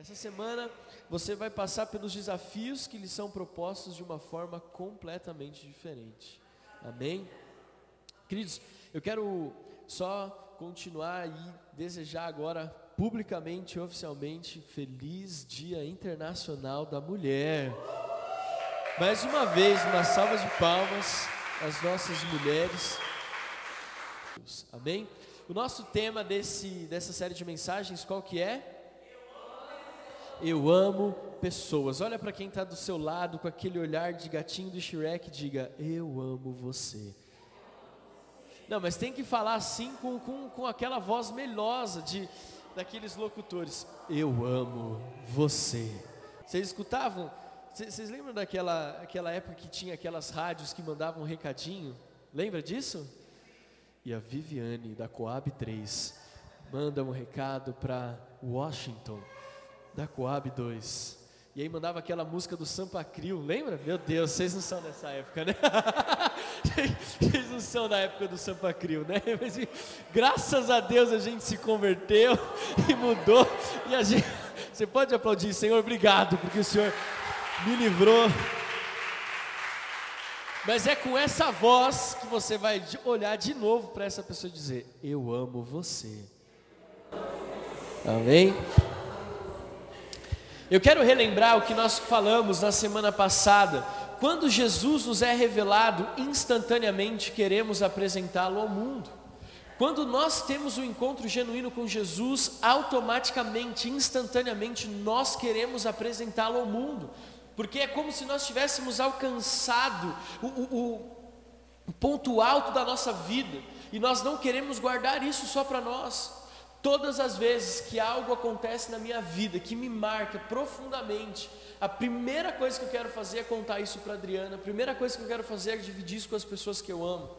Essa semana você vai passar pelos desafios que lhe são propostos de uma forma completamente diferente. Amém? Queridos, eu quero só continuar e desejar agora publicamente, oficialmente, feliz Dia Internacional da Mulher. Mais uma vez, uma salva de palmas às nossas mulheres. Amém? O nosso tema desse, dessa série de mensagens, qual que é? Eu amo pessoas. Olha para quem está do seu lado com aquele olhar de gatinho do Shrek diga: Eu amo você. Não, mas tem que falar assim com, com, com aquela voz melosa de daqueles locutores. Eu amo você. Vocês escutavam? Vocês lembram daquela aquela época que tinha aquelas rádios que mandavam um recadinho? Lembra disso? E a Viviane da Coab 3 manda um recado para Washington da Coab 2. E aí mandava aquela música do Sampa Crio, lembra? Meu Deus, vocês não são dessa época, né? vocês não são da época do Sampa Crio, né? Mas graças a Deus a gente se converteu e mudou. E a gente, você pode aplaudir, Senhor, obrigado, porque o Senhor me livrou. Mas é com essa voz que você vai olhar de novo para essa pessoa e dizer: Eu amo você. Amém? Eu quero relembrar o que nós falamos na semana passada. Quando Jesus nos é revelado, instantaneamente queremos apresentá-lo ao mundo. Quando nós temos um encontro genuíno com Jesus, automaticamente, instantaneamente, nós queremos apresentá-lo ao mundo, porque é como se nós tivéssemos alcançado o, o, o ponto alto da nossa vida, e nós não queremos guardar isso só para nós. Todas as vezes que algo acontece na minha vida que me marca profundamente, a primeira coisa que eu quero fazer é contar isso para Adriana, a primeira coisa que eu quero fazer é dividir isso com as pessoas que eu amo.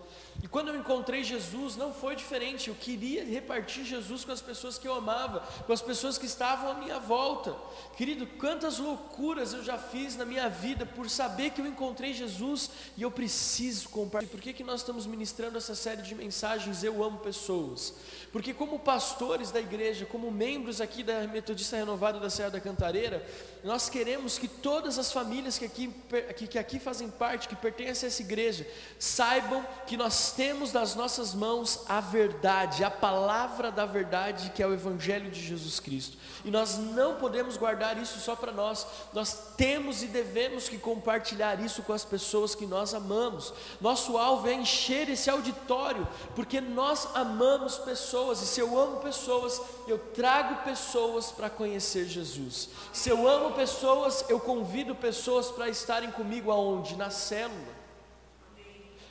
E quando eu encontrei Jesus, não foi diferente. Eu queria repartir Jesus com as pessoas que eu amava, com as pessoas que estavam à minha volta. Querido, quantas loucuras eu já fiz na minha vida por saber que eu encontrei Jesus e eu preciso compartilhar. Por que, que nós estamos ministrando essa série de mensagens? Eu amo pessoas. Porque, como pastores da igreja, como membros aqui da Metodista Renovada da Serra da Cantareira, nós queremos que todas as famílias que aqui, que, que aqui fazem parte, que pertencem a essa igreja, saibam que nós temos nas nossas mãos a verdade, a palavra da verdade, que é o Evangelho de Jesus Cristo. E nós não podemos guardar isso só para nós, nós temos e devemos que compartilhar isso com as pessoas que nós amamos. Nosso alvo é encher esse auditório, porque nós amamos pessoas, e se eu amo pessoas, eu trago pessoas para conhecer Jesus. Se eu amo pessoas, eu convido pessoas para estarem comigo aonde? Na célula.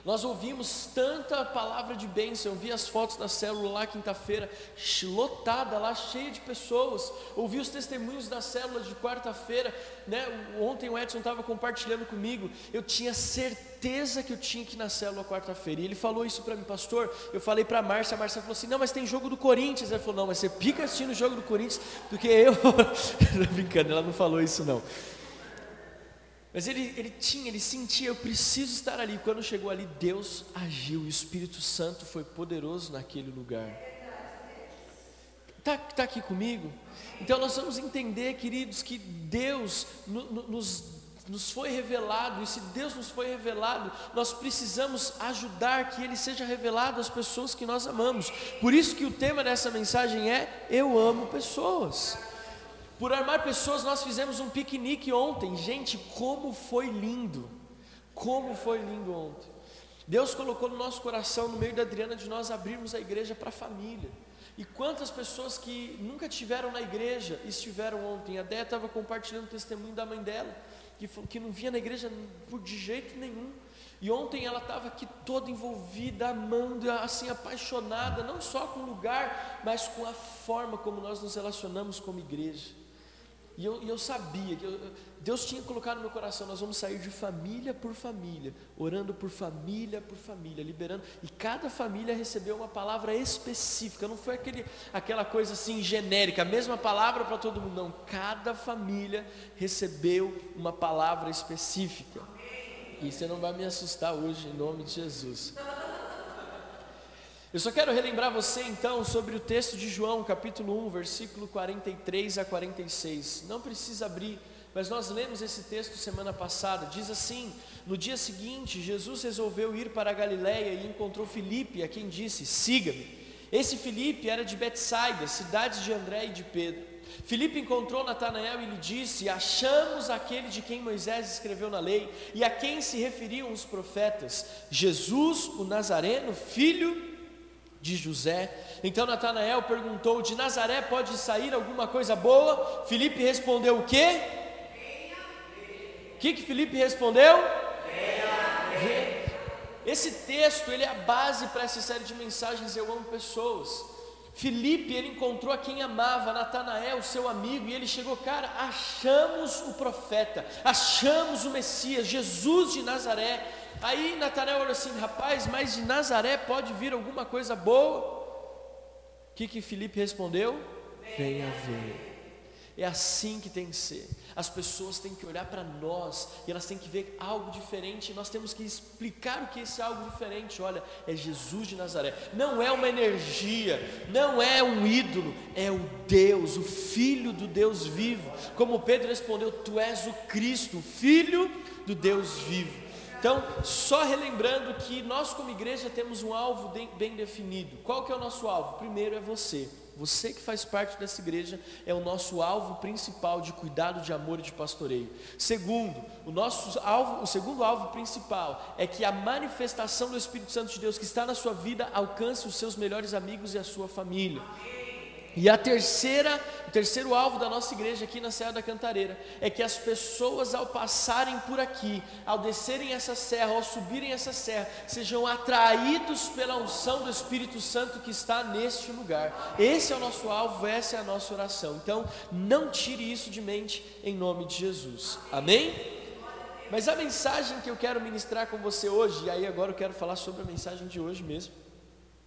Nós ouvimos tanta palavra de bênção, eu vi as fotos da célula lá quinta-feira, lotada lá, cheia de pessoas. Ouvi os testemunhos da célula de quarta-feira, né? Ontem o Edson estava compartilhando comigo. Eu tinha certeza que eu tinha que ir na célula quarta-feira. E ele falou isso para mim, pastor. Eu falei para a Márcia, a Márcia falou assim: "Não, mas tem jogo do Corinthians". Ele falou: "Não, mas você pica assistindo o jogo do Corinthians, porque eu". brincando, ela não falou isso não. Mas ele, ele tinha, ele sentia, eu preciso estar ali. Quando chegou ali, Deus agiu, e o Espírito Santo foi poderoso naquele lugar. Está tá aqui comigo? Então nós vamos entender, queridos, que Deus no, no, nos, nos foi revelado, e se Deus nos foi revelado, nós precisamos ajudar que Ele seja revelado às pessoas que nós amamos. Por isso que o tema dessa mensagem é: Eu amo pessoas. Por amar pessoas, nós fizemos um piquenique ontem. Gente, como foi lindo! Como foi lindo ontem. Deus colocou no nosso coração, no meio da Adriana, de nós abrirmos a igreja para a família. E quantas pessoas que nunca tiveram na igreja estiveram ontem? A Déia estava compartilhando o testemunho da mãe dela, que, que não via na igreja de jeito nenhum. E ontem ela estava aqui toda envolvida, amando, assim apaixonada, não só com o lugar, mas com a forma como nós nos relacionamos como igreja. E eu, eu sabia que eu, Deus tinha colocado no meu coração: nós vamos sair de família por família, orando por família por família, liberando. E cada família recebeu uma palavra específica, não foi aquele, aquela coisa assim genérica, a mesma palavra para todo mundo, não. Cada família recebeu uma palavra específica. E você não vai me assustar hoje, em nome de Jesus. Eu só quero relembrar você então sobre o texto de João, capítulo 1, versículo 43 a 46. Não precisa abrir, mas nós lemos esse texto semana passada. Diz assim: No dia seguinte, Jesus resolveu ir para a Galiléia e encontrou Filipe, a quem disse: Siga-me. Esse Filipe era de Betsaida, cidade de André e de Pedro. Filipe encontrou Natanael e lhe disse: Achamos aquele de quem Moisés escreveu na lei e a quem se referiam os profetas, Jesus, o Nazareno, filho de José. Então Natanael perguntou: De Nazaré pode sair alguma coisa boa? Filipe respondeu: O quê? O que que Filipe respondeu? Esse texto ele é a base para essa série de mensagens Eu amo pessoas. Filipe ele encontrou a quem amava, Natanael, seu amigo, e ele chegou, cara, achamos o profeta, achamos o Messias, Jesus de Nazaré. Aí Natanael olhou assim, rapaz, mas de Nazaré pode vir alguma coisa boa? O que que Filipe respondeu? Venha ver. É assim que tem que ser. As pessoas têm que olhar para nós e elas têm que ver algo diferente. E nós temos que explicar o que é esse algo diferente. Olha, é Jesus de Nazaré. Não é uma energia, não é um ídolo, é o Deus, o Filho do Deus vivo. Como Pedro respondeu: Tu és o Cristo, Filho do Deus vivo. Então, só relembrando que nós como igreja temos um alvo bem definido. Qual que é o nosso alvo? Primeiro é você. Você que faz parte dessa igreja é o nosso alvo principal de cuidado, de amor e de pastoreio. Segundo, o nosso alvo, o segundo alvo principal é que a manifestação do Espírito Santo de Deus que está na sua vida alcance os seus melhores amigos e a sua família. E a terceira, o terceiro alvo da nossa igreja aqui na Serra da Cantareira é que as pessoas ao passarem por aqui, ao descerem essa serra, ao subirem essa serra, sejam atraídos pela unção do Espírito Santo que está neste lugar. Esse é o nosso alvo, essa é a nossa oração. Então, não tire isso de mente em nome de Jesus. Amém? Mas a mensagem que eu quero ministrar com você hoje, e aí agora eu quero falar sobre a mensagem de hoje mesmo,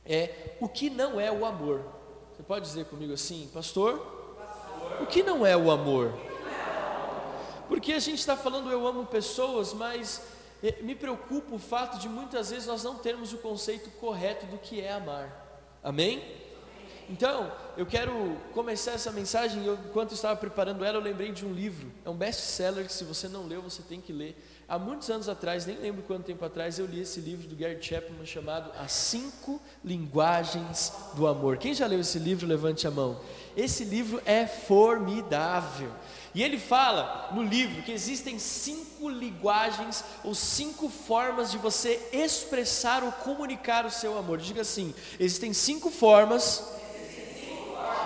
é o que não é o amor. Você pode dizer comigo assim, pastor? pastor. O que não é o amor? Porque a gente está falando eu amo pessoas, mas eh, me preocupa o fato de muitas vezes nós não termos o conceito correto do que é amar. Amém? Então, eu quero começar essa mensagem. Eu, enquanto estava preparando ela, eu lembrei de um livro. É um best-seller que, se você não leu, você tem que ler. Há muitos anos atrás, nem lembro quanto tempo atrás, eu li esse livro do Gary Chapman chamado As Cinco Linguagens do Amor. Quem já leu esse livro, levante a mão. Esse livro é formidável. E ele fala no livro que existem cinco linguagens ou cinco formas de você expressar ou comunicar o seu amor. Diga assim: existem cinco formas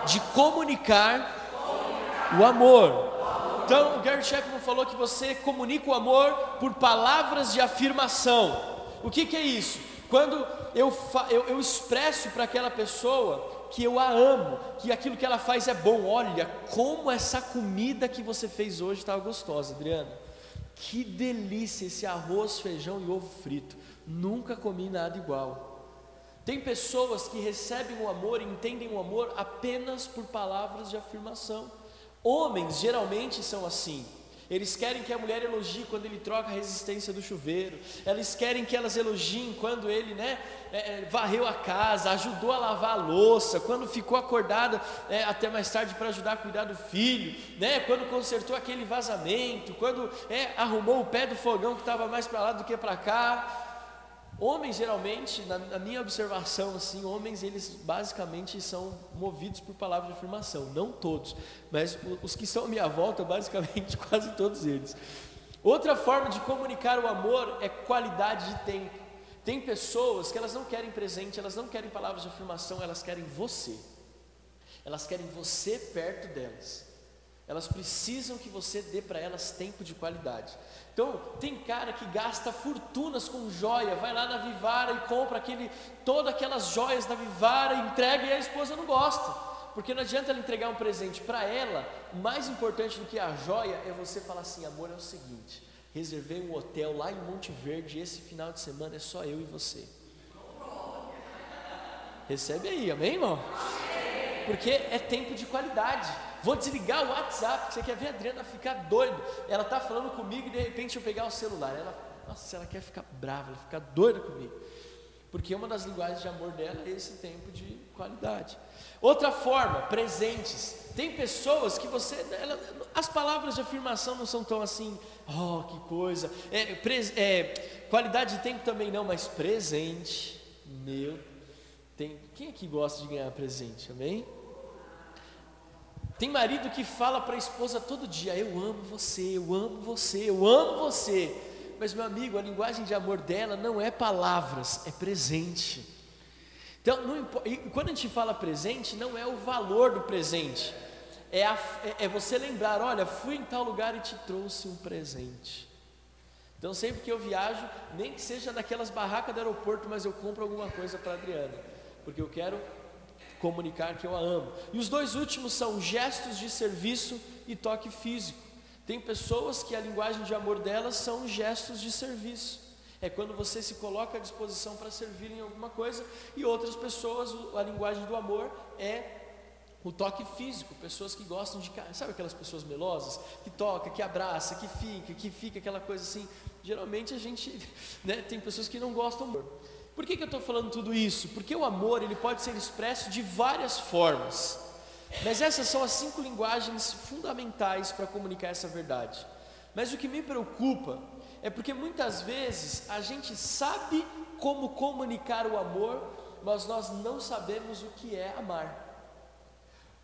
de comunicar o amor. Então, o Gary Chapman falou que você comunica o amor por palavras de afirmação. O que, que é isso? Quando eu, eu, eu expresso para aquela pessoa que eu a amo, que aquilo que ela faz é bom. Olha, como essa comida que você fez hoje estava gostosa, Adriana. Que delícia esse arroz, feijão e ovo frito. Nunca comi nada igual. Tem pessoas que recebem o amor entendem o amor apenas por palavras de afirmação. Homens geralmente são assim. Eles querem que a mulher elogie quando ele troca a resistência do chuveiro. Eles querem que elas elogiem quando ele né, é, é, varreu a casa, ajudou a lavar a louça, quando ficou acordada é, até mais tarde para ajudar a cuidar do filho, né, quando consertou aquele vazamento, quando é, arrumou o pé do fogão que estava mais para lá do que para cá. Homens geralmente, na, na, minha observação, assim, homens eles basicamente são movidos por palavras de afirmação, não todos, mas os que são à minha volta, basicamente quase todos eles. Outra forma de comunicar o amor é qualidade de tempo. Tem pessoas que elas não querem presente, elas não querem palavras de afirmação, elas querem você. Elas querem você perto delas. Elas precisam que você dê para elas tempo de qualidade. Então, tem cara que gasta fortunas com joia, vai lá na Vivara e compra aquele, todas aquelas joias da Vivara, entrega e a esposa não gosta. Porque não adianta ela entregar um presente para ela, mais importante do que a joia é você falar assim: amor, é o seguinte, reservei um hotel lá em Monte Verde, esse final de semana é só eu e você. Recebe aí, amém, irmão? Porque é tempo de qualidade. Vou desligar o WhatsApp, você quer ver a Adriana ficar doida. Ela está falando comigo e de repente eu pegar o celular. Ela, nossa, ela quer ficar brava, ela fica doida comigo. porque uma das linguagens de amor dela é esse tempo de qualidade. Outra forma, presentes. Tem pessoas que você, ela, as palavras de afirmação não são tão assim, oh, que coisa. É, pres, é, qualidade de tempo também não, mas presente, meu. Tem, quem aqui gosta de ganhar presente, amém? Tem marido que fala para a esposa todo dia: Eu amo você, eu amo você, eu amo você. Mas, meu amigo, a linguagem de amor dela não é palavras, é presente. Então, não, quando a gente fala presente, não é o valor do presente, é, a, é, é você lembrar: olha, fui em tal lugar e te trouxe um presente. Então, sempre que eu viajo, nem que seja naquelas barracas do aeroporto, mas eu compro alguma coisa para Adriana, porque eu quero comunicar que eu a amo. E os dois últimos são gestos de serviço e toque físico. Tem pessoas que a linguagem de amor delas são gestos de serviço. É quando você se coloca à disposição para servir em alguma coisa, e outras pessoas, a linguagem do amor é o toque físico, pessoas que gostam de, sabe aquelas pessoas melosas, que toca, que abraça, que fica, que fica aquela coisa assim. Geralmente a gente, né, tem pessoas que não gostam. Por que, que eu estou falando tudo isso? Porque o amor ele pode ser expresso de várias formas. Mas essas são as cinco linguagens fundamentais para comunicar essa verdade. Mas o que me preocupa é porque muitas vezes a gente sabe como comunicar o amor, mas nós não sabemos o que é amar.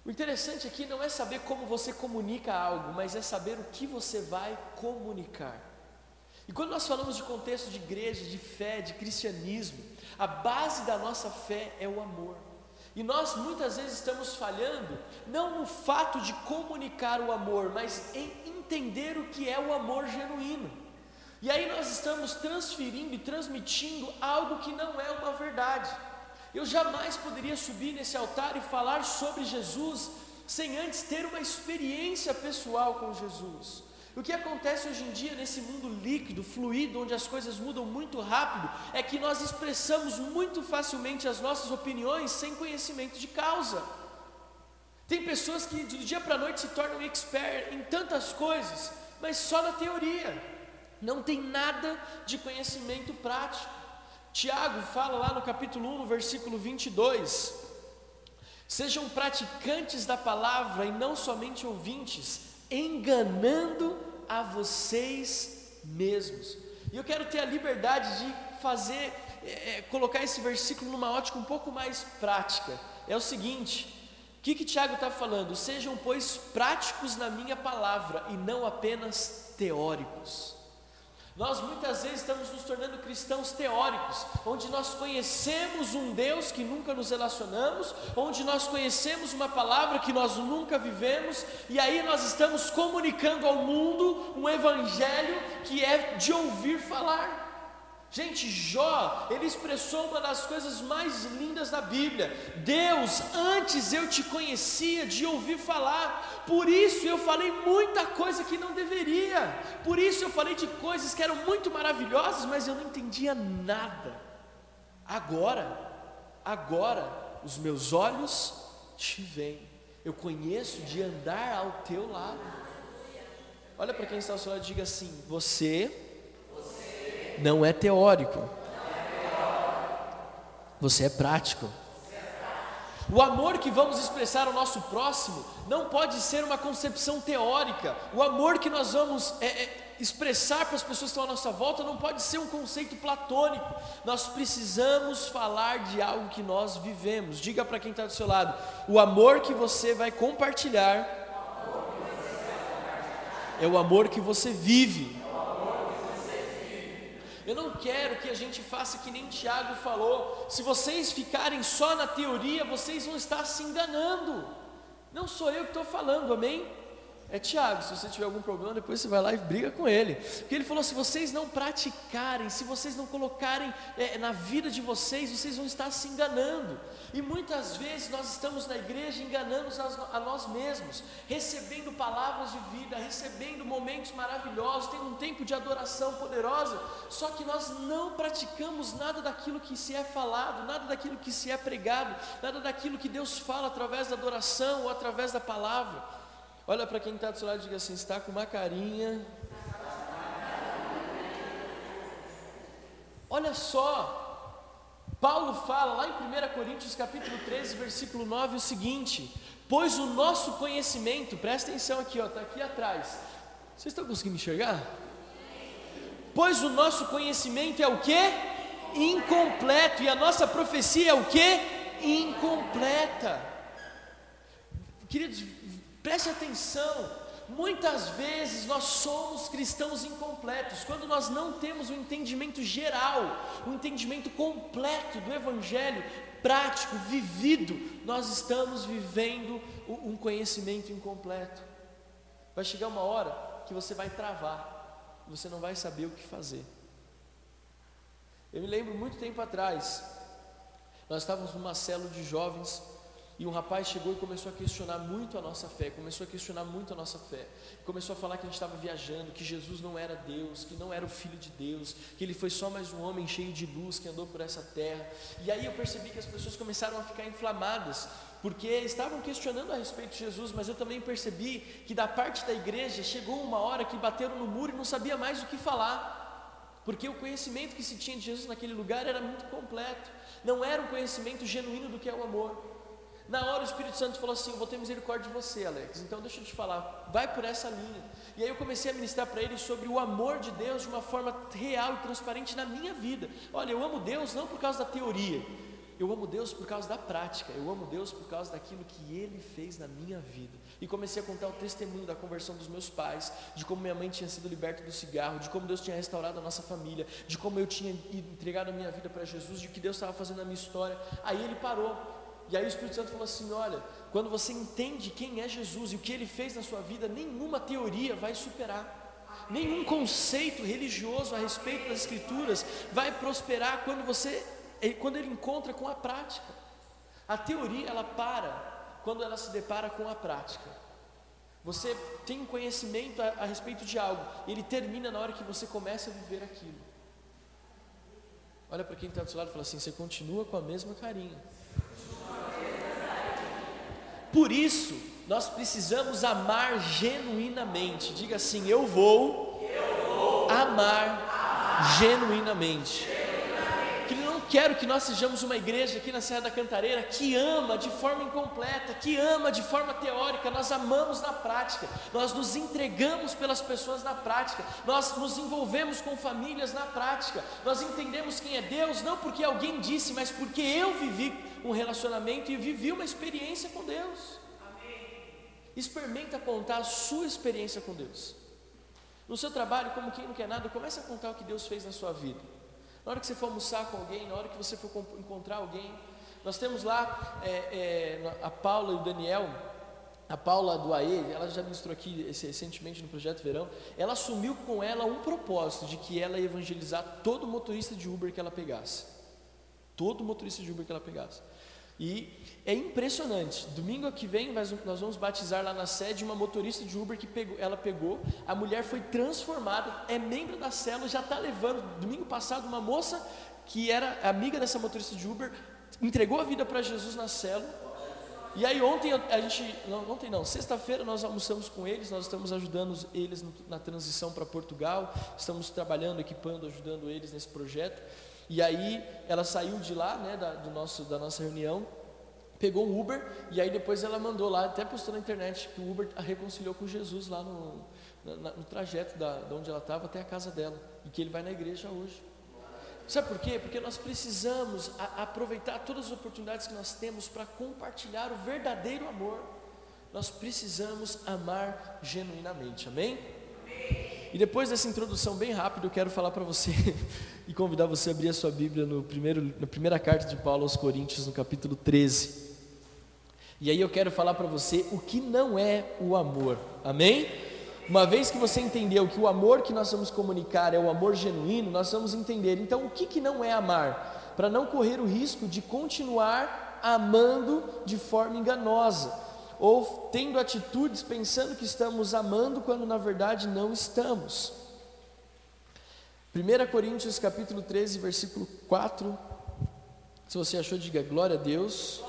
O interessante aqui não é saber como você comunica algo, mas é saber o que você vai comunicar. E quando nós falamos de contexto de igreja, de fé, de cristianismo, a base da nossa fé é o amor. E nós muitas vezes estamos falhando, não no fato de comunicar o amor, mas em entender o que é o amor genuíno. E aí nós estamos transferindo e transmitindo algo que não é uma verdade. Eu jamais poderia subir nesse altar e falar sobre Jesus sem antes ter uma experiência pessoal com Jesus. O que acontece hoje em dia nesse mundo líquido, fluido, onde as coisas mudam muito rápido, é que nós expressamos muito facilmente as nossas opiniões sem conhecimento de causa. Tem pessoas que do dia para a noite se tornam expert em tantas coisas, mas só na teoria, não tem nada de conhecimento prático. Tiago fala lá no capítulo 1, no versículo 22: Sejam praticantes da palavra e não somente ouvintes enganando a vocês mesmos. E eu quero ter a liberdade de fazer, é, é, colocar esse versículo numa ótica um pouco mais prática. É o seguinte: o que, que Tiago está falando? Sejam, pois, práticos na minha palavra e não apenas teóricos. Nós muitas vezes estamos nos tornando cristãos teóricos, onde nós conhecemos um Deus que nunca nos relacionamos, onde nós conhecemos uma palavra que nós nunca vivemos, e aí nós estamos comunicando ao mundo um evangelho que é de ouvir falar. Gente, Jó, ele expressou uma das coisas mais lindas da Bíblia. Deus, antes eu te conhecia de ouvir falar, por isso eu falei muita coisa que não deveria, por isso eu falei de coisas que eram muito maravilhosas, mas eu não entendia nada. Agora, agora, os meus olhos te veem, eu conheço de andar ao teu lado. Olha para quem está ao seu lado e diga assim: Você não é teórico. Você é prático. O amor que vamos expressar ao nosso próximo não pode ser uma concepção teórica. O amor que nós vamos é, é, expressar para as pessoas que estão à nossa volta não pode ser um conceito platônico. Nós precisamos falar de algo que nós vivemos. Diga para quem está do seu lado: o amor que você vai compartilhar é o amor que você vive. Eu não quero que a gente faça que nem Tiago falou. Se vocês ficarem só na teoria, vocês vão estar se enganando. Não sou eu que estou falando, amém? É Tiago, se você tiver algum problema, depois você vai lá e briga com ele. Porque ele falou: se vocês não praticarem, se vocês não colocarem é, na vida de vocês, vocês vão estar se enganando. E muitas vezes nós estamos na igreja enganando a nós mesmos, recebendo palavras de vida, recebendo momentos maravilhosos, tendo um tempo de adoração poderosa, só que nós não praticamos nada daquilo que se é falado, nada daquilo que se é pregado, nada daquilo que Deus fala através da adoração ou através da palavra. Olha para quem está do seu lado e diga assim: está com uma carinha. Olha só, Paulo fala lá em 1 Coríntios capítulo 13, versículo 9, o seguinte: Pois o nosso conhecimento, presta atenção aqui, está aqui atrás. Vocês estão conseguindo enxergar? Pois o nosso conhecimento é o que? Incompleto, e a nossa profecia é o que? Incompleta. Queridos, preste atenção. Muitas vezes nós somos cristãos incompletos, quando nós não temos o um entendimento geral, o um entendimento completo do Evangelho, prático, vivido, nós estamos vivendo um conhecimento incompleto. Vai chegar uma hora que você vai travar, você não vai saber o que fazer. Eu me lembro muito tempo atrás, nós estávamos numa célula de jovens e um rapaz chegou e começou a questionar muito a nossa fé, começou a questionar muito a nossa fé. Começou a falar que a gente estava viajando, que Jesus não era Deus, que não era o Filho de Deus, que ele foi só mais um homem cheio de luz que andou por essa terra. E aí eu percebi que as pessoas começaram a ficar inflamadas, porque estavam questionando a respeito de Jesus, mas eu também percebi que da parte da igreja chegou uma hora que bateram no muro e não sabia mais o que falar. Porque o conhecimento que se tinha de Jesus naquele lugar era muito completo, não era um conhecimento genuíno do que é o amor. Na hora o Espírito Santo falou assim: Eu vou ter misericórdia de você, Alex. Então deixa eu te falar, vai por essa linha. E aí eu comecei a ministrar para ele sobre o amor de Deus de uma forma real e transparente na minha vida. Olha, eu amo Deus não por causa da teoria, eu amo Deus por causa da prática, eu amo Deus por causa daquilo que Ele fez na minha vida. E comecei a contar o testemunho da conversão dos meus pais, de como minha mãe tinha sido liberta do cigarro, de como Deus tinha restaurado a nossa família, de como eu tinha entregado a minha vida para Jesus, de que Deus estava fazendo na minha história. Aí ele parou e aí o Espírito Santo falou assim: olha, quando você entende quem é Jesus e o que ele fez na sua vida, nenhuma teoria vai superar. Nenhum conceito religioso a respeito das escrituras vai prosperar quando você quando ele encontra com a prática. A teoria ela para quando ela se depara com a prática. Você tem um conhecimento a, a respeito de algo, ele termina na hora que você começa a viver aquilo. Olha para quem está do seu lado e fala assim: você continua com a mesma carinha. Por isso, nós precisamos amar genuinamente. Diga assim: Eu vou, eu vou amar, amar genuinamente. Quero que nós sejamos uma igreja aqui na Serra da Cantareira que ama de forma incompleta, que ama de forma teórica, nós amamos na prática, nós nos entregamos pelas pessoas na prática, nós nos envolvemos com famílias na prática, nós entendemos quem é Deus, não porque alguém disse, mas porque eu vivi um relacionamento e vivi uma experiência com Deus. Amém. Experimenta contar a sua experiência com Deus. No seu trabalho, como quem não quer nada, comece a contar o que Deus fez na sua vida. Na hora que você for almoçar com alguém, na hora que você for encontrar alguém, nós temos lá é, é, a Paula e o Daniel, a Paula do AE, ela já ministrou aqui recentemente no Projeto Verão, ela assumiu com ela um propósito de que ela ia evangelizar todo motorista de Uber que ela pegasse. Todo motorista de Uber que ela pegasse. E é impressionante. Domingo que vem nós vamos batizar lá na sede uma motorista de Uber que pegou, ela pegou, a mulher foi transformada, é membro da célula, já está levando. Domingo passado uma moça que era amiga dessa motorista de Uber entregou a vida para Jesus na célula. E aí ontem a gente, não, ontem não, sexta-feira nós almoçamos com eles, nós estamos ajudando eles na transição para Portugal, estamos trabalhando, equipando, ajudando eles nesse projeto. E aí ela saiu de lá, né, da, do nosso, da nossa reunião, pegou um Uber e aí depois ela mandou lá, até postou na internet que o Uber a reconciliou com Jesus lá no, na, no trajeto da, de onde ela estava até a casa dela e que ele vai na igreja hoje. Sabe por quê? Porque nós precisamos a, aproveitar todas as oportunidades que nós temos para compartilhar o verdadeiro amor. Nós precisamos amar genuinamente, amém? E depois dessa introdução bem rápida, eu quero falar para você e convidar você a abrir a sua Bíblia no primeiro, na primeira carta de Paulo aos Coríntios, no capítulo 13. E aí eu quero falar para você o que não é o amor, amém? Uma vez que você entendeu que o amor que nós vamos comunicar é o amor genuíno, nós vamos entender então o que, que não é amar, para não correr o risco de continuar amando de forma enganosa ou tendo atitudes pensando que estamos amando quando na verdade não estamos. 1 Coríntios capítulo 13, versículo 4. Se você achou, diga glória a Deus.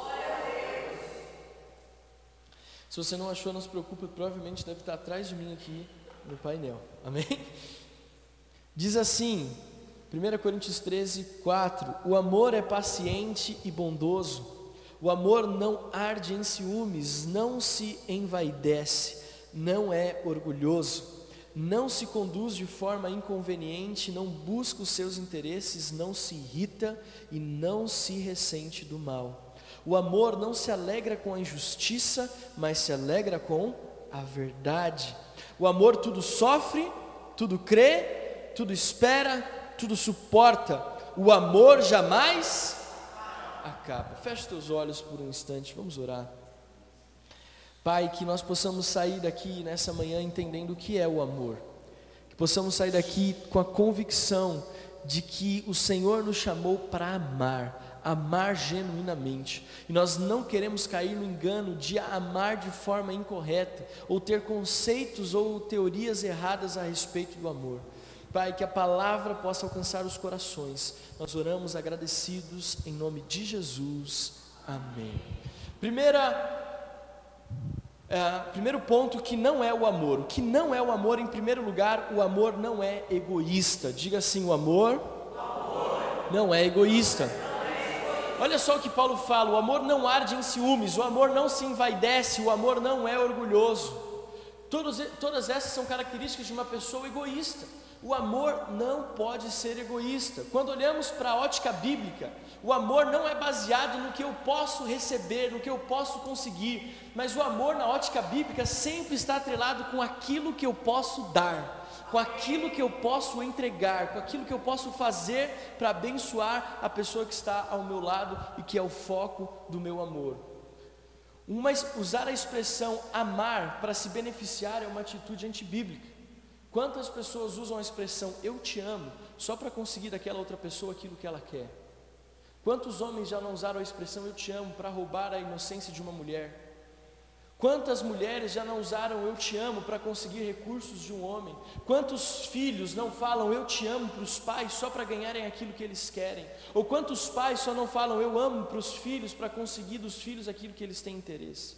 Se você não achou, não se preocupe, provavelmente deve estar atrás de mim aqui no painel. Amém? Diz assim: 1 Coríntios 13, 4: O amor é paciente e bondoso, o amor não arde em ciúmes, não se envaidece, não é orgulhoso, não se conduz de forma inconveniente, não busca os seus interesses, não se irrita e não se ressente do mal. O amor não se alegra com a injustiça, mas se alegra com a verdade. O amor tudo sofre, tudo crê, tudo espera, tudo suporta, o amor jamais acaba. Feche teus olhos por um instante, vamos orar. Pai, que nós possamos sair daqui nessa manhã entendendo o que é o amor, que possamos sair daqui com a convicção de que o Senhor nos chamou para amar, amar genuinamente, e nós não queremos cair no engano de amar de forma incorreta, ou ter conceitos ou teorias erradas a respeito do amor. Pai, que a palavra possa alcançar os corações. Nós oramos agradecidos em nome de Jesus. Amém. Primeira, é, primeiro ponto que não é o amor. O que não é o amor, em primeiro lugar, o amor não é egoísta. Diga assim: o amor, amor. não é egoísta. Olha só o que Paulo fala: o amor não arde em ciúmes, o amor não se envaidece, o amor não é orgulhoso. Todos, todas essas são características de uma pessoa egoísta. O amor não pode ser egoísta. Quando olhamos para a ótica bíblica, o amor não é baseado no que eu posso receber, no que eu posso conseguir, mas o amor na ótica bíblica sempre está atrelado com aquilo que eu posso dar, com aquilo que eu posso entregar, com aquilo que eu posso fazer para abençoar a pessoa que está ao meu lado e que é o foco do meu amor. Uma, usar a expressão amar para se beneficiar é uma atitude antibíblica. Quantas pessoas usam a expressão eu te amo só para conseguir daquela outra pessoa aquilo que ela quer? Quantos homens já não usaram a expressão eu te amo para roubar a inocência de uma mulher? Quantas mulheres já não usaram eu te amo para conseguir recursos de um homem? Quantos filhos não falam eu te amo para os pais só para ganharem aquilo que eles querem? Ou quantos pais só não falam eu amo para os filhos para conseguir dos filhos aquilo que eles têm interesse?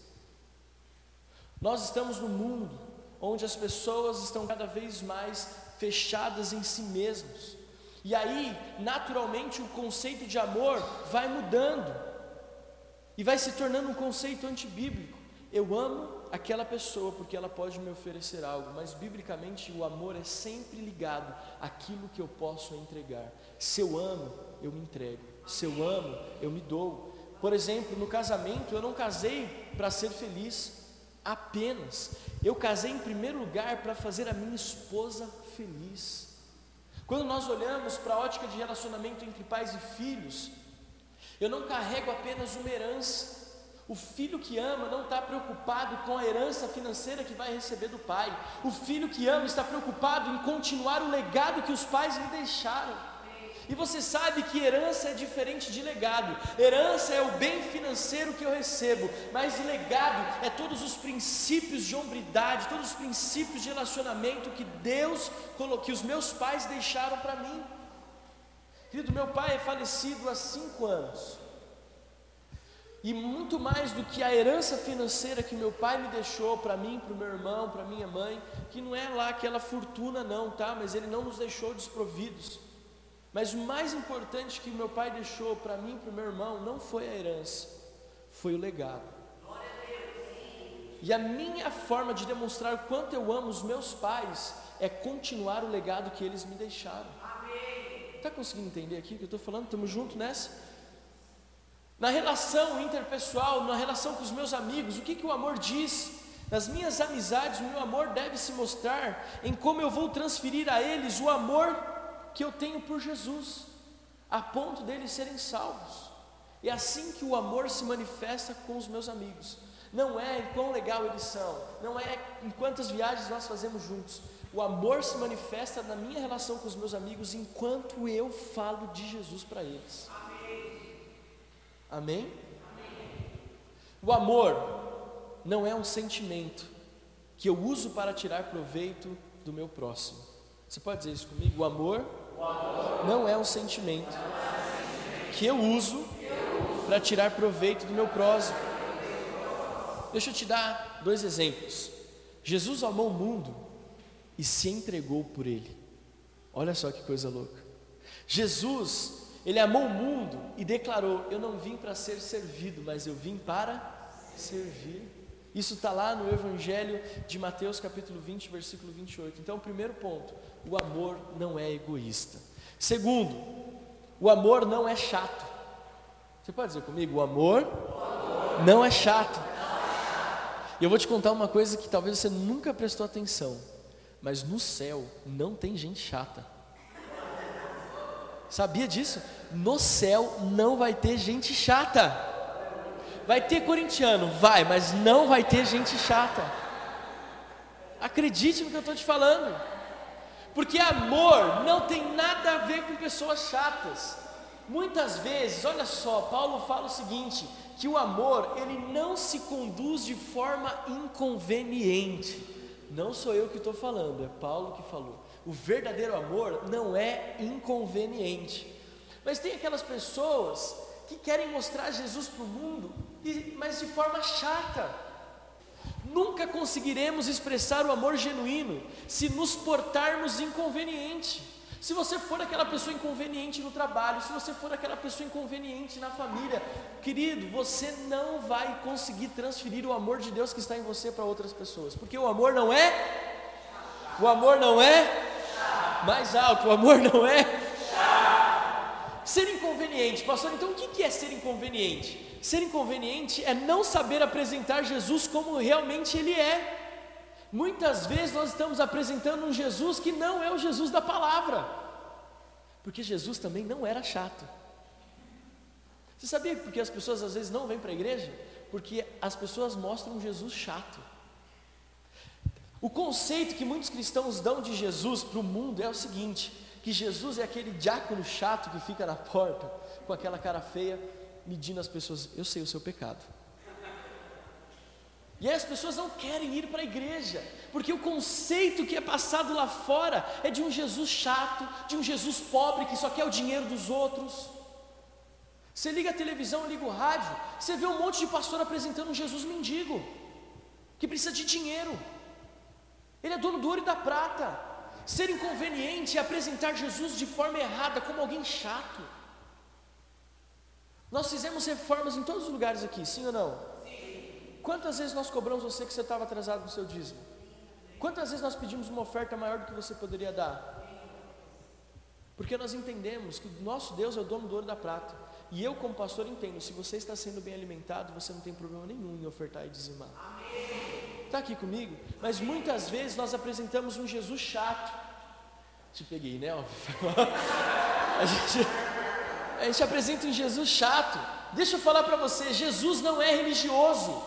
Nós estamos no mundo onde as pessoas estão cada vez mais fechadas em si mesmos. E aí, naturalmente, o conceito de amor vai mudando e vai se tornando um conceito antibíblico. Eu amo aquela pessoa porque ela pode me oferecer algo, mas biblicamente o amor é sempre ligado àquilo que eu posso entregar. Se eu amo, eu me entrego. Se eu amo, eu me dou. Por exemplo, no casamento, eu não casei para ser feliz apenas. Eu casei em primeiro lugar para fazer a minha esposa feliz. Quando nós olhamos para a ótica de relacionamento entre pais e filhos, eu não carrego apenas uma herança. O filho que ama não está preocupado com a herança financeira que vai receber do pai. O filho que ama está preocupado em continuar o legado que os pais lhe deixaram. E você sabe que herança é diferente de legado. Herança é o bem financeiro que eu recebo, mas legado é todos os princípios de hombridade, todos os princípios de relacionamento que Deus que os meus pais deixaram para mim. Querido, meu pai é falecido há cinco anos. E muito mais do que a herança financeira que meu pai me deixou para mim, para o meu irmão, para minha mãe, que não é lá aquela fortuna não, tá? Mas ele não nos deixou desprovidos. Mas o mais importante que meu pai deixou para mim e para o meu irmão não foi a herança, foi o legado. E a minha forma de demonstrar o quanto eu amo os meus pais é continuar o legado que eles me deixaram. Está conseguindo entender aqui o que eu estou falando? Estamos juntos nessa? Na relação interpessoal, na relação com os meus amigos, o que, que o amor diz? Nas minhas amizades, o meu amor deve se mostrar em como eu vou transferir a eles o amor que eu tenho por Jesus, a ponto deles serem salvos. É assim que o amor se manifesta com os meus amigos. Não é em quão legal eles são, não é em quantas viagens nós fazemos juntos. O amor se manifesta na minha relação com os meus amigos enquanto eu falo de Jesus para eles. Amém? Amém? O amor não é um sentimento que eu uso para tirar proveito do meu próximo. Você pode dizer isso comigo? O amor não é um sentimento que eu uso para tirar proveito do meu próximo. Deixa eu te dar dois exemplos. Jesus amou o mundo e se entregou por ele. Olha só que coisa louca. Jesus, ele amou o mundo e declarou: Eu não vim para ser servido, mas eu vim para servir. Isso está lá no Evangelho de Mateus, capítulo 20, versículo 28. Então, primeiro ponto: o amor não é egoísta. Segundo, o amor não é chato. Você pode dizer comigo: o amor, o amor não é chato. E eu vou te contar uma coisa que talvez você nunca prestou atenção, mas no céu não tem gente chata. Sabia disso? No céu não vai ter gente chata. Vai ter corintiano, vai, mas não vai ter gente chata. Acredite no que eu estou te falando. Porque amor não tem nada a ver com pessoas chatas. Muitas vezes, olha só, Paulo fala o seguinte: que o amor ele não se conduz de forma inconveniente. Não sou eu que estou falando, é Paulo que falou. O verdadeiro amor não é inconveniente. Mas tem aquelas pessoas que querem mostrar Jesus para o mundo, mas de forma chata. Nunca conseguiremos expressar o amor genuíno se nos portarmos inconveniente. Se você for aquela pessoa inconveniente no trabalho, se você for aquela pessoa inconveniente na família, querido, você não vai conseguir transferir o amor de Deus que está em você para outras pessoas, porque o amor não é, o amor não é mais alto, o amor não é ser inconveniente, pastor. Então o que é ser inconveniente? Ser inconveniente é não saber apresentar Jesus como realmente Ele é. Muitas vezes nós estamos apresentando um Jesus que não é o Jesus da palavra, porque Jesus também não era chato. Você sabia porque as pessoas às vezes não vêm para a igreja? Porque as pessoas mostram um Jesus chato. O conceito que muitos cristãos dão de Jesus para o mundo é o seguinte: que Jesus é aquele diácono chato que fica na porta com aquela cara feia, medindo as pessoas. Eu sei o seu pecado. E aí as pessoas não querem ir para a igreja, porque o conceito que é passado lá fora é de um Jesus chato, de um Jesus pobre que só quer o dinheiro dos outros. Você liga a televisão, liga o rádio, você vê um monte de pastor apresentando um Jesus mendigo, que precisa de dinheiro. Ele é dono do ouro e da prata. Ser inconveniente é apresentar Jesus de forma errada, como alguém chato. Nós fizemos reformas em todos os lugares aqui, sim ou não? Quantas vezes nós cobramos você que você estava atrasado no seu dízimo? Quantas vezes nós pedimos uma oferta maior do que você poderia dar? Porque nós entendemos que o nosso Deus é o dono do ouro e da prata. E eu, como pastor, entendo: se você está sendo bem alimentado, você não tem problema nenhum em ofertar e dizimar. Está aqui comigo? Mas muitas vezes nós apresentamos um Jesus chato. Te peguei, né? A gente, a gente apresenta um Jesus chato. Deixa eu falar para você: Jesus não é religioso.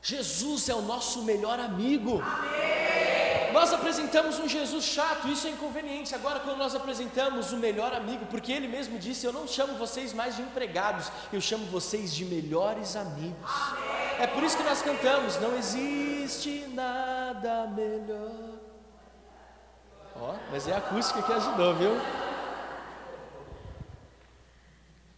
Jesus é o nosso melhor amigo. Amém. Nós apresentamos um Jesus chato, isso é inconveniente. Agora, quando nós apresentamos o melhor amigo, porque ele mesmo disse: Eu não chamo vocês mais de empregados, eu chamo vocês de melhores amigos. Amém. É por isso que nós cantamos: Não existe nada melhor. Ó, mas é a acústica que ajudou, viu?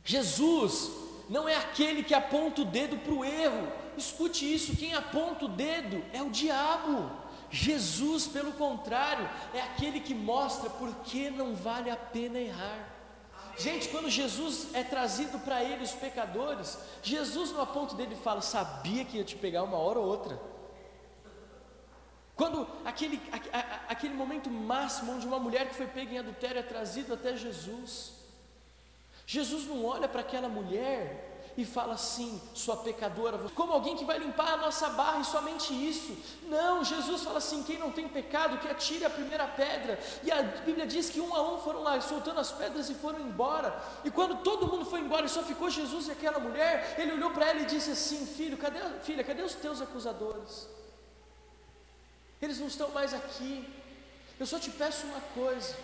Jesus não é aquele que aponta o dedo para o erro, escute isso: quem aponta o dedo é o diabo. Jesus, pelo contrário, é aquele que mostra por que não vale a pena errar. Gente, quando Jesus é trazido para ele, os pecadores, Jesus não aponta o dedo e fala: Sabia que ia te pegar uma hora ou outra. Quando aquele, a, a, aquele momento máximo onde uma mulher que foi pega em adultério é trazido até Jesus, Jesus não olha para aquela mulher e fala assim, sua pecadora, como alguém que vai limpar a nossa barra e somente isso. Não, Jesus fala assim: quem não tem pecado, que atire a primeira pedra. E a Bíblia diz que um a um foram lá soltando as pedras e foram embora. E quando todo mundo foi embora e só ficou Jesus e aquela mulher, ele olhou para ela e disse assim: Filho, cadê, filha, cadê os teus acusadores? Eles não estão mais aqui. Eu só te peço uma coisa,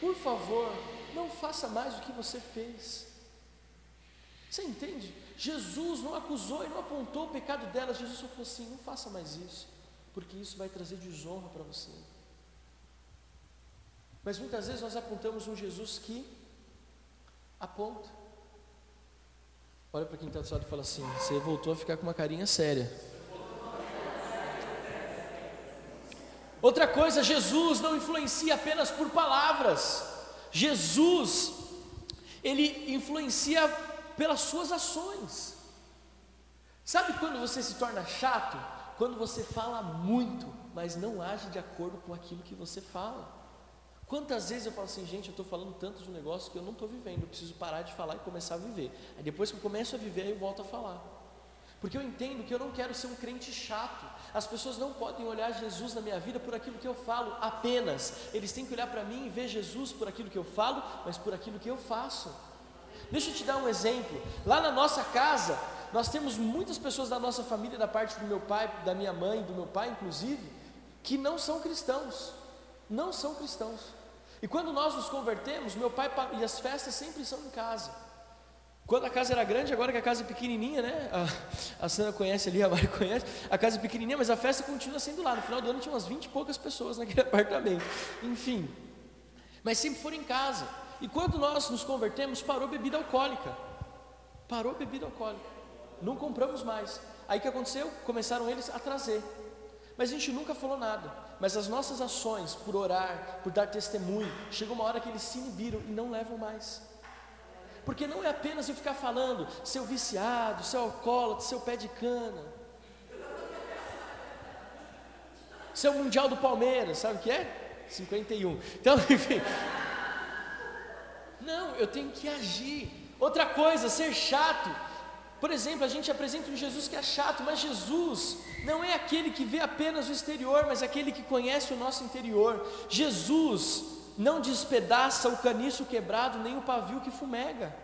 por favor, não faça mais o que você fez. Você entende? Jesus não acusou e não apontou o pecado dela. Jesus só falou assim: não faça mais isso, porque isso vai trazer desonra para você. Mas muitas vezes nós apontamos um Jesus que aponta. Olha para quem está do lado e fala assim: você voltou a ficar com uma carinha séria. Outra coisa, Jesus não influencia apenas por palavras. Jesus, ele influencia pelas suas ações. Sabe quando você se torna chato? Quando você fala muito, mas não age de acordo com aquilo que você fala. Quantas vezes eu falo assim, gente, eu estou falando tanto de um negócio que eu não estou vivendo, eu preciso parar de falar e começar a viver. Aí depois que eu começo a viver, eu volto a falar. Porque eu entendo que eu não quero ser um crente chato. As pessoas não podem olhar Jesus na minha vida por aquilo que eu falo apenas. Eles têm que olhar para mim e ver Jesus por aquilo que eu falo, mas por aquilo que eu faço. Deixa eu te dar um exemplo. Lá na nossa casa, nós temos muitas pessoas da nossa família, da parte do meu pai, da minha mãe, do meu pai, inclusive, que não são cristãos. Não são cristãos. E quando nós nos convertemos, meu pai e as festas sempre são em casa. Quando a casa era grande, agora que a casa é pequenininha, né? A, a Sandra conhece ali, a Mari conhece. A casa é pequenininha, mas a festa continua sendo lá. No final do ano tinha umas 20 e poucas pessoas naquele apartamento. Enfim. Mas sempre foram em casa. E quando nós nos convertemos, parou bebida alcoólica. Parou bebida alcoólica. Não compramos mais. Aí que aconteceu? Começaram eles a trazer. Mas a gente nunca falou nada. Mas as nossas ações, por orar, por dar testemunho, chegou uma hora que eles se inibiram e não levam mais. Porque não é apenas eu ficar falando, seu viciado, seu alcoólatra, seu pé de cana, seu mundial do Palmeiras, sabe o que é? 51. Então, enfim. Não, eu tenho que agir. Outra coisa, ser chato. Por exemplo, a gente apresenta um Jesus que é chato, mas Jesus não é aquele que vê apenas o exterior, mas aquele que conhece o nosso interior. Jesus não despedaça o caniço quebrado, nem o pavio que fumega.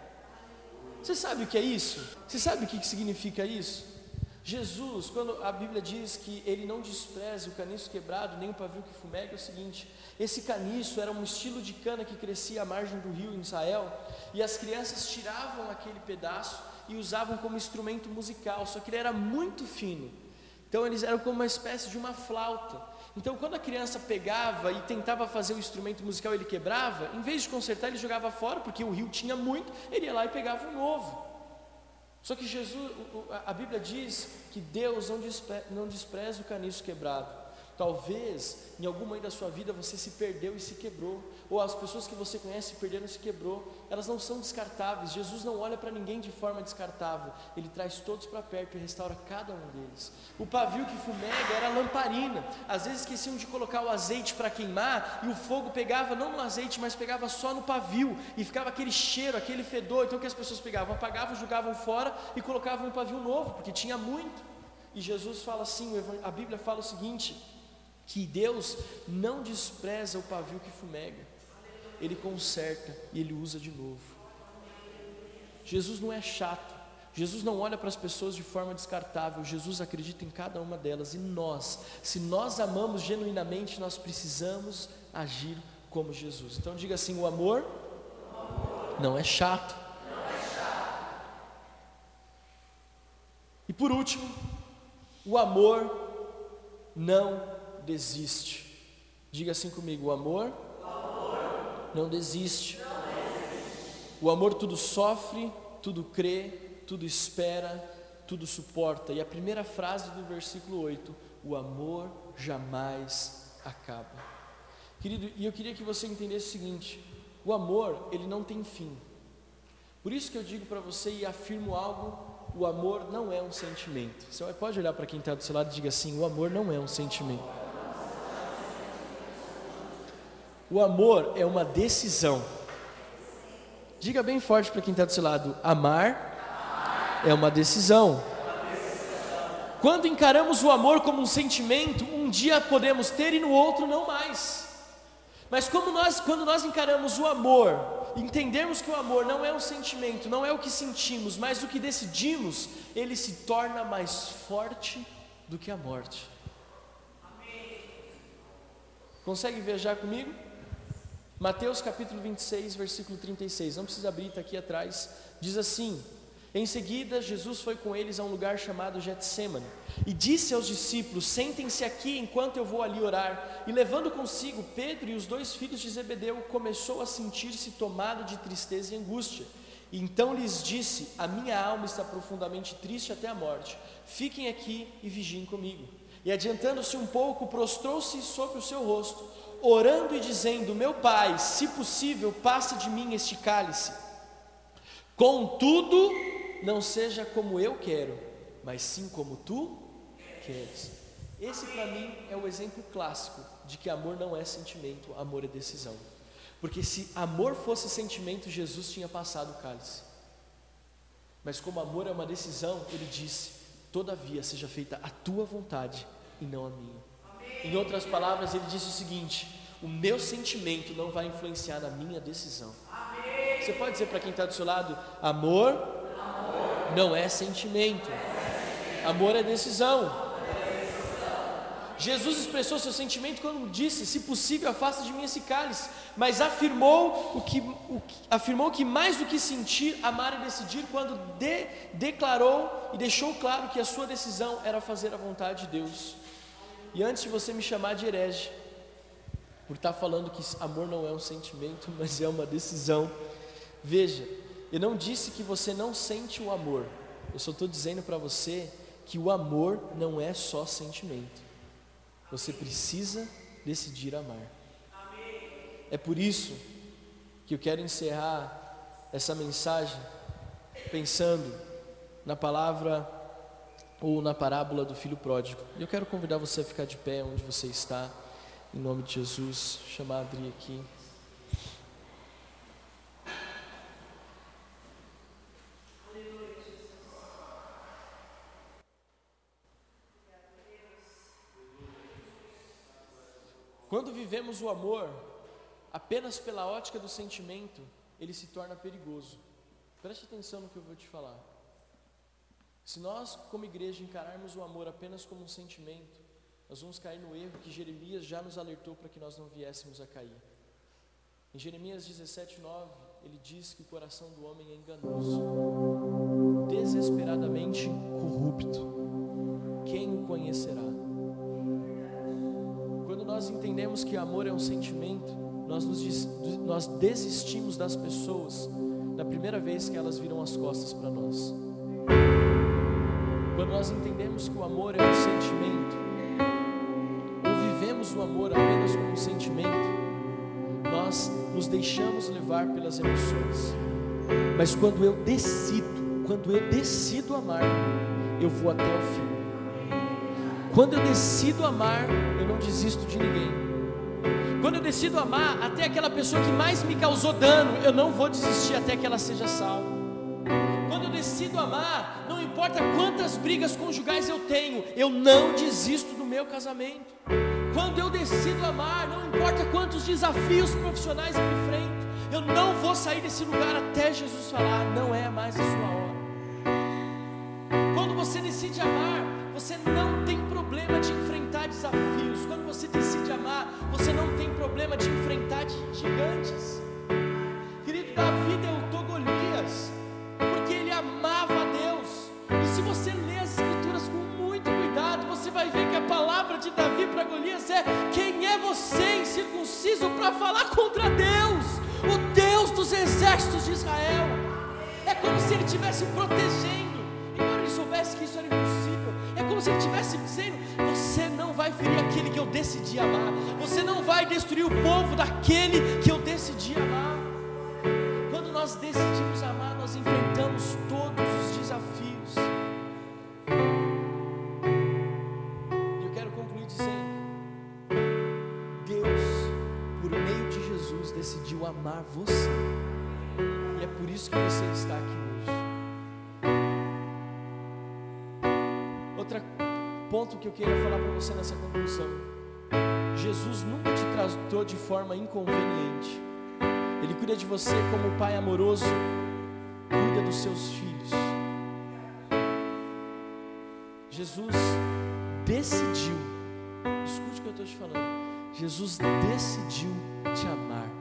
Você sabe o que é isso? Você sabe o que significa isso? Jesus, quando a Bíblia diz que ele não despreza o caniço quebrado, nem o pavio que fumega, é o seguinte: esse caniço era um estilo de cana que crescia à margem do rio em Israel, e as crianças tiravam aquele pedaço e usavam como instrumento musical, só que ele era muito fino. Então eles eram como uma espécie de uma flauta. Então quando a criança pegava e tentava fazer o instrumento musical, ele quebrava, em vez de consertar, ele jogava fora, porque o rio tinha muito, ele ia lá e pegava um novo. Só que Jesus, a Bíblia diz que Deus não despreza o caniço quebrado. Talvez em algum momento da sua vida você se perdeu e se quebrou, ou as pessoas que você conhece se perderam e se quebrou, elas não são descartáveis. Jesus não olha para ninguém de forma descartável, ele traz todos para perto e restaura cada um deles. O pavio que fumega era lamparina, às vezes esqueciam de colocar o azeite para queimar e o fogo pegava não no azeite, mas pegava só no pavio e ficava aquele cheiro, aquele fedor. Então o que as pessoas pegavam? Apagavam, jogavam fora e colocavam um pavio novo, porque tinha muito. E Jesus fala assim, a Bíblia fala o seguinte: que Deus não despreza o pavio que fumega, Ele conserta e Ele usa de novo. Jesus não é chato, Jesus não olha para as pessoas de forma descartável, Jesus acredita em cada uma delas e nós, se nós amamos genuinamente, nós precisamos agir como Jesus. Então diga assim: o amor, não é chato. E por último, o amor não desiste. Diga assim comigo: o amor, o amor não, desiste. não desiste. O amor tudo sofre, tudo crê, tudo espera, tudo suporta. E a primeira frase do versículo 8: o amor jamais acaba. Querido, e eu queria que você entendesse o seguinte: o amor, ele não tem fim. Por isso que eu digo para você e afirmo algo: o amor não é um sentimento. Você pode olhar para quem está do seu lado e diga assim: o amor não é um sentimento. O amor é uma decisão. Diga bem forte para quem está do seu lado: amar, é uma decisão. Quando encaramos o amor como um sentimento, um dia podemos ter e no outro não mais. Mas como nós, quando nós encaramos o amor, entendermos que o amor não é um sentimento, não é o que sentimos, mas o que decidimos, ele se torna mais forte do que a morte. Consegue viajar comigo? Mateus capítulo 26, versículo 36. Não precisa abrir, está aqui atrás. Diz assim: Em seguida, Jesus foi com eles a um lugar chamado Getsemane e disse aos discípulos: Sentem-se aqui enquanto eu vou ali orar. E levando consigo Pedro e os dois filhos de Zebedeu, começou a sentir-se tomado de tristeza e angústia. E então lhes disse: A minha alma está profundamente triste até a morte. Fiquem aqui e vigiem comigo. E adiantando-se um pouco, prostrou-se sobre o seu rosto orando e dizendo: Meu pai, se possível, passe de mim este cálice. Contudo, não seja como eu quero, mas sim como tu queres. Esse para mim é o exemplo clássico de que amor não é sentimento, amor é decisão. Porque se amor fosse sentimento, Jesus tinha passado o cálice. Mas como amor é uma decisão, ele disse: Todavia seja feita a tua vontade e não a minha. Em outras palavras, ele disse o seguinte: O meu sentimento não vai influenciar na minha decisão. Você pode dizer para quem está do seu lado: amor, amor. não é sentimento, amor é decisão. Jesus expressou seu sentimento quando disse: Se possível, afasta de mim esse cálice. Mas afirmou o que, o que, afirmou que mais do que sentir, amar e decidir, quando de, declarou e deixou claro que a sua decisão era fazer a vontade de Deus. E antes de você me chamar de herege, por estar falando que amor não é um sentimento, mas é uma decisão, veja, eu não disse que você não sente o amor, eu só estou dizendo para você que o amor não é só sentimento. Você precisa decidir amar. É por isso que eu quero encerrar essa mensagem pensando na palavra ou na parábola do filho pródigo. E eu quero convidar você a ficar de pé onde você está, em nome de Jesus. Chamar a Adri aqui. Quando vivemos o amor apenas pela ótica do sentimento, ele se torna perigoso. Preste atenção no que eu vou te falar. Se nós, como igreja, encararmos o amor apenas como um sentimento, nós vamos cair no erro que Jeremias já nos alertou para que nós não viéssemos a cair. Em Jeremias 17, 9, ele diz que o coração do homem é enganoso, desesperadamente corrupto. Quem o conhecerá? nós entendemos que amor é um sentimento, nós, nos, nós desistimos das pessoas na primeira vez que elas viram as costas para nós. Quando nós entendemos que o amor é um sentimento, ou vivemos o amor apenas como um sentimento, nós nos deixamos levar pelas emoções. Mas quando eu decido, quando eu decido amar, eu vou até o fim. Quando eu decido amar, eu não desisto de ninguém. Quando eu decido amar, até aquela pessoa que mais me causou dano, eu não vou desistir até que ela seja salva. Eu decido amar, não importa quantas brigas conjugais eu tenho, eu não desisto do meu casamento. Quando eu decido amar, não importa quantos desafios profissionais eu enfrento, eu não vou sair desse lugar até Jesus falar: não é mais a sua hora. Quando você decide amar, você não tem problema de enfrentar desafios. Quando você decide amar, você não tem problema de enfrentar gigantes. Querido, Davi derrotou Golias é: Quem é você, incircunciso, para falar contra Deus, o Deus dos exércitos de Israel? É como se ele estivesse protegendo, embora ele soubesse que isso era impossível. É como se ele estivesse dizendo: Você não vai ferir aquele que eu decidi amar. Você não vai destruir o povo daquele que eu decidi amar. Quando nós decidimos amar, nós enfrentamos todos os desafios. Decidiu amar você. E é por isso que você está aqui hoje. Outro ponto que eu queria falar para você nessa conclusão. Jesus nunca te tratou de forma inconveniente. Ele cuida de você como o pai amoroso cuida dos seus filhos. Jesus decidiu, escute o que eu estou te falando. Jesus decidiu te amar.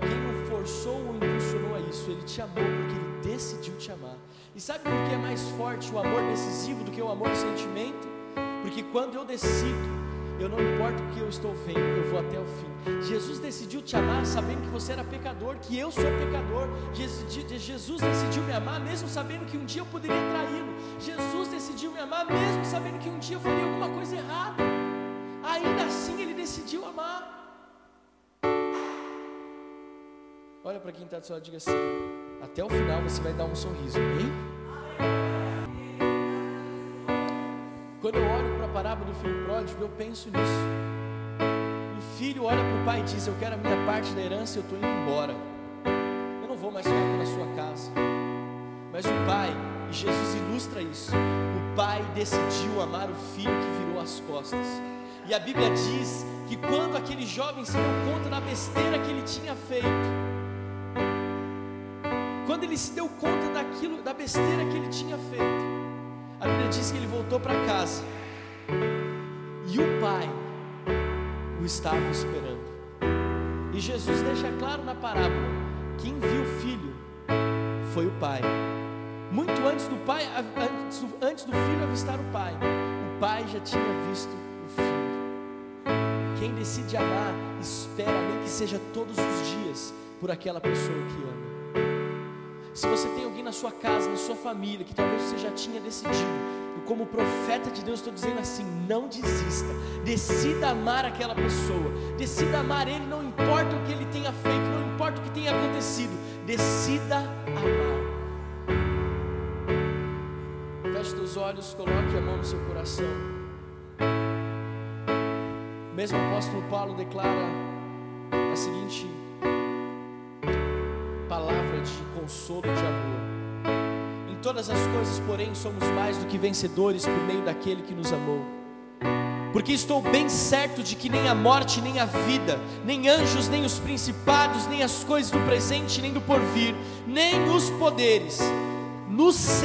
Alguém o forçou ou impulsionou a isso. Ele te amou porque ele decidiu te amar. E sabe por que é mais forte o amor decisivo do que o amor sentimento? Porque quando eu decido, eu não importa o que eu estou vendo, eu vou até o fim. Jesus decidiu te amar sabendo que você era pecador, que eu sou pecador. Jesus decidiu me amar mesmo sabendo que um dia eu poderia traí-lo. Jesus decidiu me amar mesmo sabendo que um dia eu faria alguma coisa errada. Olha para quem está do seu lado e diga assim: até o final você vai dar um sorriso, amém? Quando eu olho para a parábola do filho pródigo, eu penso nisso. O filho olha para o pai e diz: Eu quero a minha parte da herança e eu estou indo embora. Eu não vou mais ficar na sua casa. Mas o pai, e Jesus ilustra isso, o pai decidiu amar o filho que virou as costas. E a Bíblia diz que quando aquele jovem se deu conta da besteira que ele tinha feito, quando ele se deu conta daquilo, da besteira que ele tinha feito, a Bíblia diz que ele voltou para casa e o pai o estava esperando. E Jesus deixa claro na parábola: quem viu o filho foi o pai. Muito antes do pai, antes, antes do filho avistar o pai, o pai já tinha visto o filho. Quem decide amar, espera nem que seja todos os dias por aquela pessoa que ama. Se você tem alguém na sua casa, na sua família, que talvez você já tinha decidido, como profeta de Deus, estou dizendo assim: não desista, decida amar aquela pessoa, decida amar ele, não importa o que ele tenha feito, não importa o que tenha acontecido, decida amar. Feche os olhos, coloque a mão no seu coração. O mesmo apóstolo Paulo declara a seguinte palavra de consolo de amor. Em todas as coisas, porém, somos mais do que vencedores por meio daquele que nos amou. Porque estou bem certo de que nem a morte, nem a vida, nem anjos, nem os principados, nem as coisas do presente, nem do porvir, nem os poderes, nos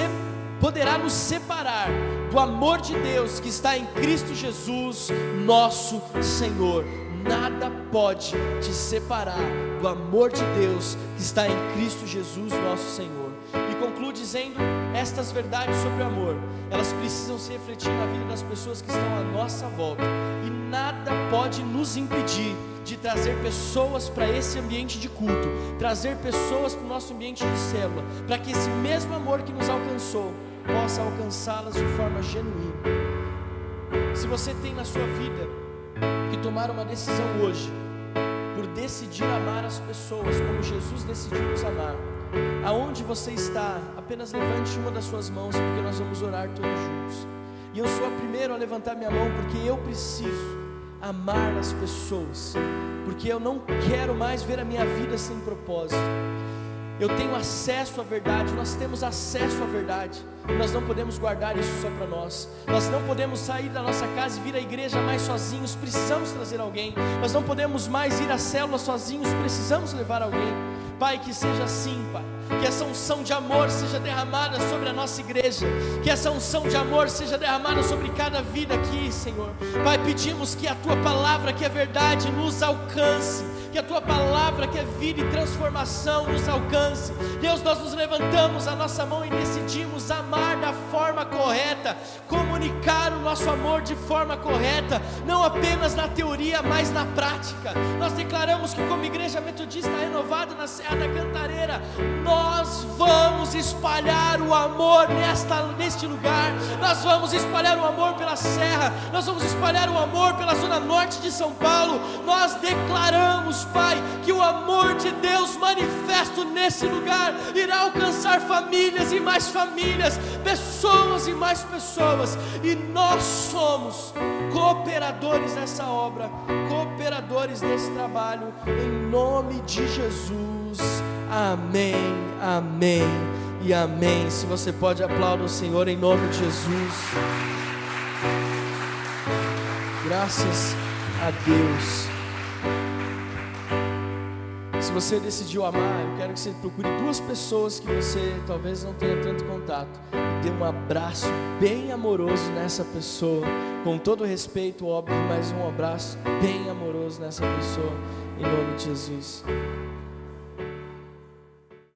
poderá nos separar do amor de Deus que está em Cristo Jesus, nosso Senhor nada pode te separar do amor de Deus que está em Cristo Jesus, nosso Senhor. E conclui dizendo estas verdades sobre o amor, elas precisam se refletir na vida das pessoas que estão à nossa volta, e nada pode nos impedir de trazer pessoas para esse ambiente de culto, trazer pessoas para o nosso ambiente de célula, para que esse mesmo amor que nos alcançou possa alcançá-las de forma genuína. Se você tem na sua vida que tomar uma decisão hoje, por decidir amar as pessoas como Jesus decidiu nos amar. Aonde você está, apenas levante uma das suas mãos, porque nós vamos orar todos juntos. E eu sou a primeiro a levantar minha mão, porque eu preciso amar as pessoas, porque eu não quero mais ver a minha vida sem propósito. Eu tenho acesso à verdade, nós temos acesso à verdade. Nós não podemos guardar isso só para nós. Nós não podemos sair da nossa casa e vir à igreja mais sozinhos, precisamos trazer alguém. Nós não podemos mais ir à célula sozinhos, precisamos levar alguém. Pai, que seja assim, Pai. Que essa unção de amor seja derramada sobre a nossa igreja. Que essa unção de amor seja derramada sobre cada vida aqui, Senhor. Pai, pedimos que a tua palavra, que é verdade, nos alcance. Que a tua palavra, que é vida e transformação, nos alcance. Deus, nós nos levantamos a nossa mão e decidimos amar da forma correta, comunicar o nosso amor de forma correta, não apenas na teoria, mas na prática. Nós declaramos que, como igreja metodista renovada na Serra da Cantareira, nós vamos espalhar o amor nesta, neste lugar, nós vamos espalhar o amor pela Serra, nós vamos espalhar o amor pela zona norte de São Paulo. Nós declaramos, Pai, que o amor de Deus manifesto nesse lugar irá alcançar famílias e mais famílias, pessoas e mais pessoas, e nós somos cooperadores dessa obra, cooperadores desse trabalho, em nome de Jesus. Amém, amém e amém. Se você pode aplaudir o Senhor em nome de Jesus. Graças a Deus. Se você decidiu amar, eu quero que você procure duas pessoas que você talvez não tenha tanto contato. E dê um abraço bem amoroso nessa pessoa. Com todo respeito, óbvio, mas um abraço bem amoroso nessa pessoa. Em nome de Jesus.